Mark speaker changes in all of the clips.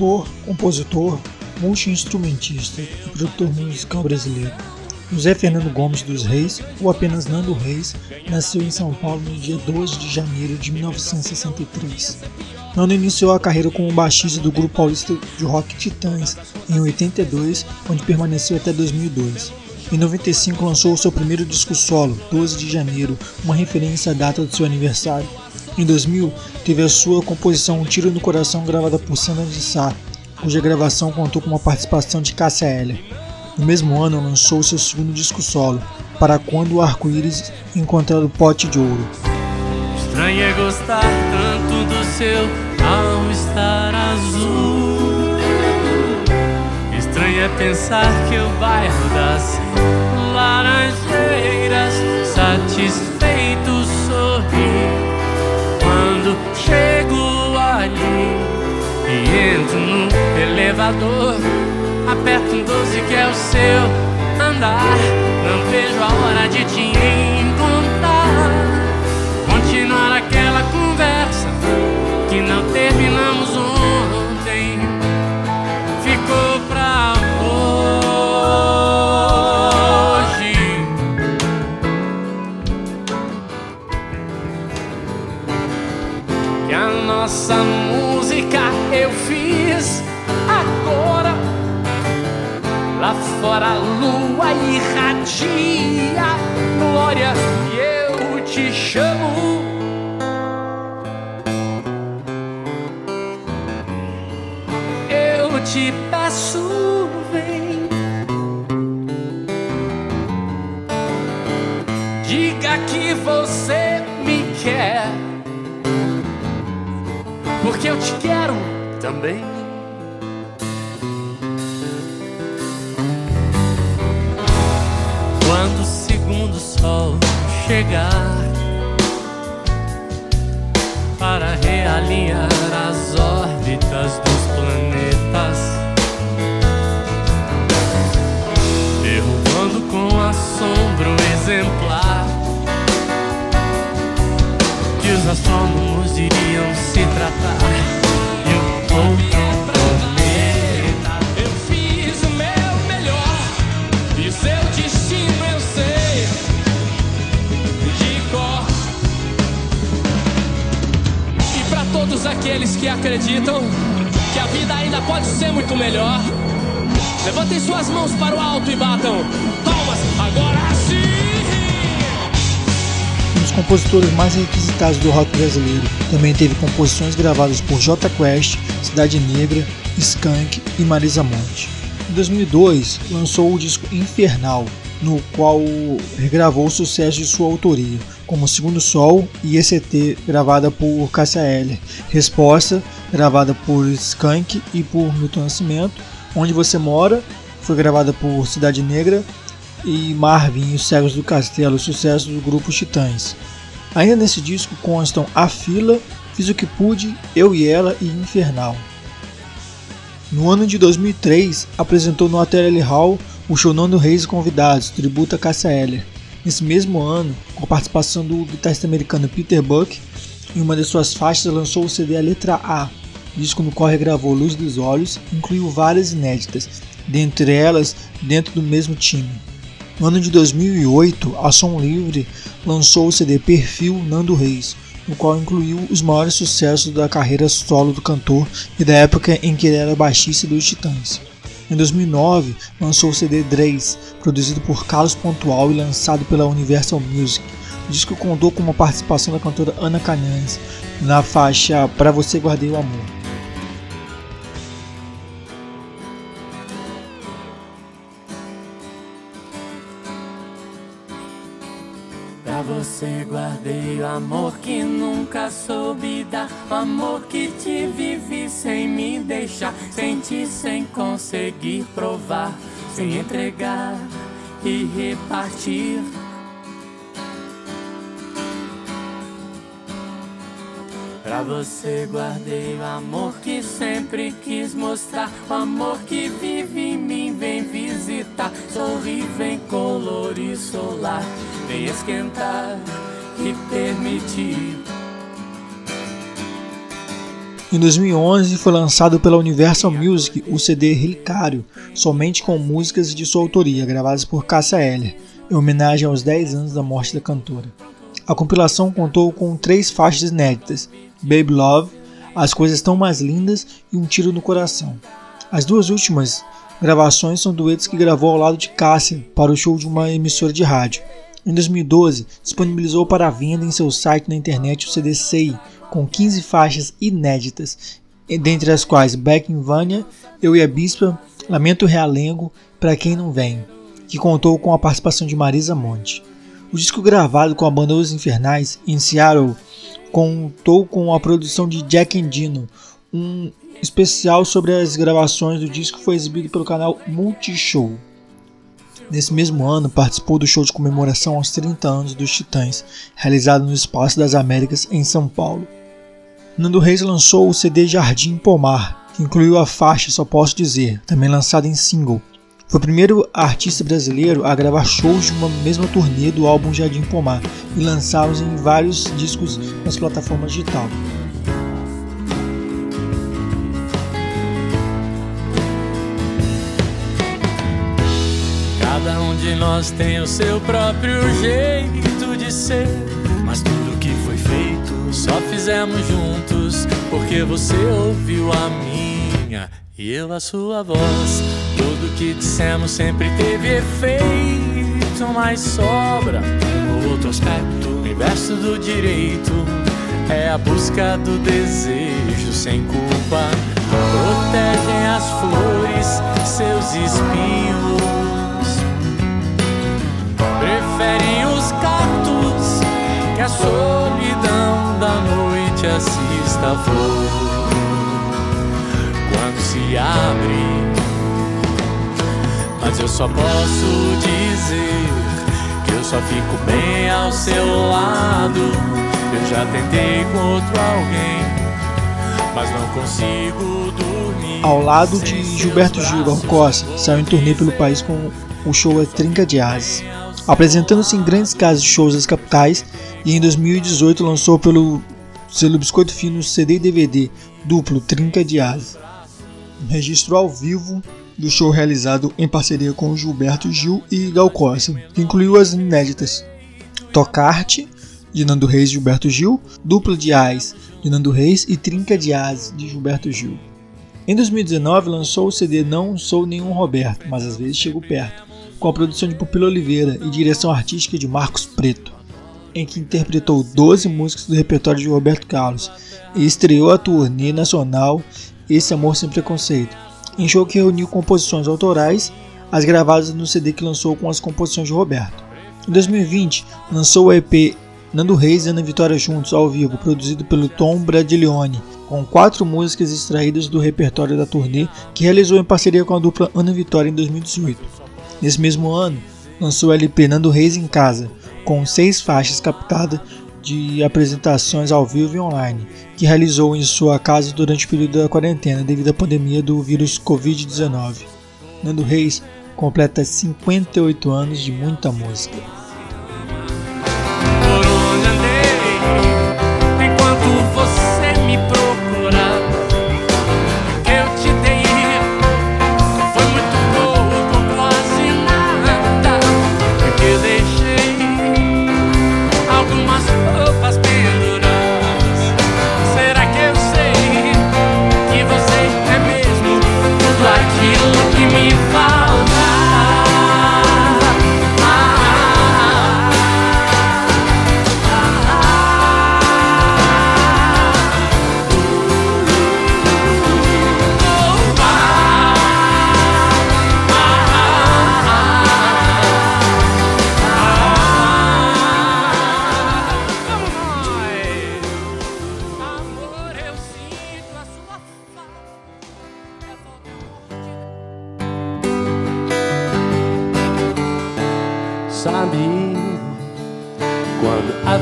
Speaker 1: cantor, compositor, multi-instrumentista e produtor musical brasileiro. José Fernando Gomes dos Reis, ou apenas Nando Reis, nasceu em São Paulo no dia 12 de janeiro de 1963. Nando iniciou a carreira como baixista do grupo paulista de rock Titãs em 82, onde permaneceu até 2002. Em 95 lançou seu primeiro disco solo, 12 de janeiro, uma referência à data do seu aniversário. Em 2000, teve a sua composição Um Tiro no Coração gravada por Sandra de Sá, cuja gravação contou com uma participação de Cássia Eller. No mesmo ano, lançou seu segundo disco solo, Para Quando o Arco-Íris Encontrar o Pote de Ouro.
Speaker 2: Estranho é gostar tanto do seu ao estar azul. Estranho é pensar que o bairro das laranjeiras satisfeito sorri quando chego ali e entro no elevador. Aperto um doze que é o seu andar. Não vejo a hora de te encontrar. Fora a lua irradia glória e eu te chamo. Eu te peço, vem. Diga que você me quer. Porque eu te quero também. Segundo sol chegar para realinhar as órbitas dos todos aqueles que acreditam que a vida ainda pode ser muito melhor, levantem suas mãos para o alto e batam palmas agora sim.
Speaker 1: Um dos compositores mais requisitados do rock brasileiro, também teve composições gravadas por J Quest, Cidade Negra, Skank e Marisa Monte. Em 2002, lançou o disco Infernal, no qual regravou sucessos de sua autoria, como Segundo Sol e ECT, gravada por Cássia Resposta, gravada por Skank e por Milton Nascimento, Onde Você Mora, foi gravada por Cidade Negra e Marvin e os Cegos do Castelo, sucesso do grupo Titãs. Ainda nesse disco constam A Fila, Fiz o que Pude, Eu e Ela e Infernal. No ano de 2003, apresentou no Atelier Hall o show Nando Reis e Convidados, tributo a Cássia Eller. Nesse mesmo ano, com a participação do guitarrista americano Peter Buck, em uma de suas faixas lançou o CD A Letra A, disco no qual regravou Luz dos Olhos incluiu várias inéditas, dentre elas dentro do mesmo time. No ano de 2008, a Som Livre lançou o CD Perfil Nando Reis, no qual incluiu os maiores sucessos da carreira solo do cantor e da época em que ele era baixista dos Titãs. Em 2009, lançou o CD Dreis, produzido por Carlos Pontual e lançado pela Universal Music. O disco contou com uma participação da cantora Ana Canhães na faixa Pra Você Guardei o Amor.
Speaker 2: Você guardei o amor que nunca soube dar. O amor que te vivi sem me deixar. Senti sem conseguir provar. Sem entregar e repartir. Pra você guardei o amor que sempre quis mostrar. O amor que vive em mim, vem visitar. Sorri, vem colorir solar. Esquentar e permitir.
Speaker 1: Em 2011 foi lançado pela Universal Music o CD Relicário, somente com músicas de sua autoria, gravadas por Cássia Eller, em homenagem aos 10 anos da morte da cantora. A compilação contou com três faixas inéditas: Baby Love, As Coisas Tão Mais Lindas e Um Tiro no Coração. As duas últimas gravações são duetos que gravou ao lado de Cássia para o show de uma emissora de rádio. Em 2012, disponibilizou para venda em seu site na internet o CD Sei, com 15 faixas inéditas, dentre as quais Back in Vânia, Eu e a Bispa, Lamento Realengo, Pra Quem Não Vem, que contou com a participação de Marisa Monte. O disco gravado com a banda Os Infernais, em Seattle, contou com a produção de Jack Endino. Um especial sobre as gravações do disco foi exibido pelo canal Multishow. Nesse mesmo ano, participou do show de comemoração aos 30 anos dos Titãs, realizado no Espaço das Américas, em São Paulo. Nando Reis lançou o CD Jardim Pomar, que incluiu a faixa Só Posso Dizer, também lançada em single. Foi o primeiro artista brasileiro a gravar shows de uma mesma turnê do álbum Jardim Pomar e lançá-los em vários discos nas plataformas digital.
Speaker 2: De nós tem o seu próprio jeito de ser, mas tudo que foi feito só fizemos juntos, porque você ouviu a minha e eu a sua voz. Tudo que dissemos sempre teve efeito, mas sobra um outro aspecto. O inverso do direito é a busca do desejo sem culpa. Protegem as flores, seus espinhos. Solidão da noite assista a flor quando se abre. Mas eu só posso dizer que eu só fico bem ao seu lado. Eu já tentei com outro alguém, mas não consigo dormir.
Speaker 1: Ao lado de Gilberto Gil Costa, saiu em turnê pelo país com o show A Trinca de Asas apresentando-se em grandes casas de shows das capitais e em 2018 lançou pelo selo Biscoito Fino CD e DVD duplo Trinca de Asa. Registro ao vivo do show realizado em parceria com Gilberto Gil e Gal Costa, que incluiu as inéditas Tocarte, de Nando Reis e Gilberto Gil, Dupla de Ais, de Nando Reis e Trinca de Asa, de Gilberto Gil. Em 2019 lançou o CD Não Sou Nenhum Roberto, mas às vezes chego perto, com a produção de Pupila Oliveira e direção artística de Marcos Preto, em que interpretou 12 músicas do repertório de Roberto Carlos e estreou a turnê nacional Esse Amor Sem Preconceito, em show que reuniu composições autorais, as gravadas no CD que lançou com as composições de Roberto. Em 2020, lançou o EP Nando Reis e Ana Vitória Juntos ao vivo, produzido pelo Tom Bradiglione, com quatro músicas extraídas do repertório da turnê que realizou em parceria com a dupla Ana Vitória em 2018. Nesse mesmo ano, lançou o LP Nando Reis em Casa, com seis faixas captadas de apresentações ao vivo e online, que realizou em sua casa durante o período da quarentena devido à pandemia do vírus Covid-19. Nando Reis completa 58 anos de muita música.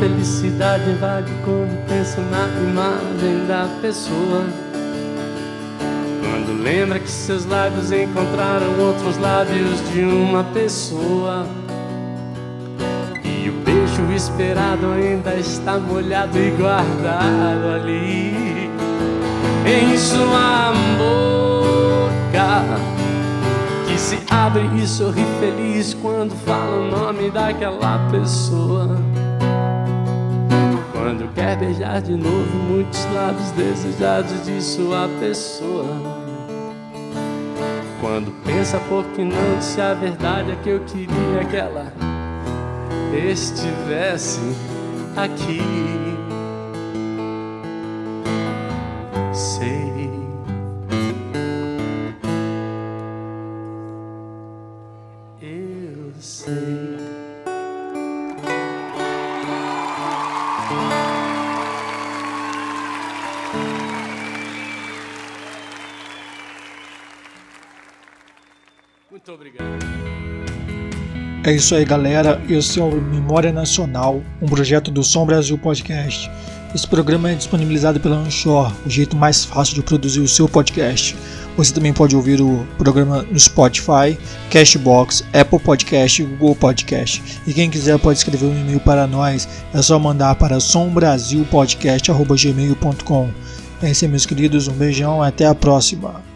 Speaker 2: Felicidade invade quando pensa na imagem da pessoa. Quando lembra que seus lábios encontraram outros lábios de uma pessoa. E o beijo esperado ainda está molhado e guardado ali. em sua boca se abre e sorri feliz quando fala o nome daquela pessoa. Quando quer beijar de novo muitos lábios desejados de sua pessoa. Quando pensa por que não se a verdade é que eu queria que ela estivesse aqui. Muito obrigado.
Speaker 1: É isso aí, galera. Esse é o Memória Nacional, um projeto do Som Brasil Podcast. Esse programa é disponibilizado pela Anchor, o jeito mais fácil de produzir o seu podcast. Você também pode ouvir o programa no Spotify, Cashbox, Apple Podcast e Google Podcast. E quem quiser pode escrever um e-mail para nós, é só mandar para sombrasilpodcast.gmail.com. É isso aí, meus queridos, um beijão, até a próxima.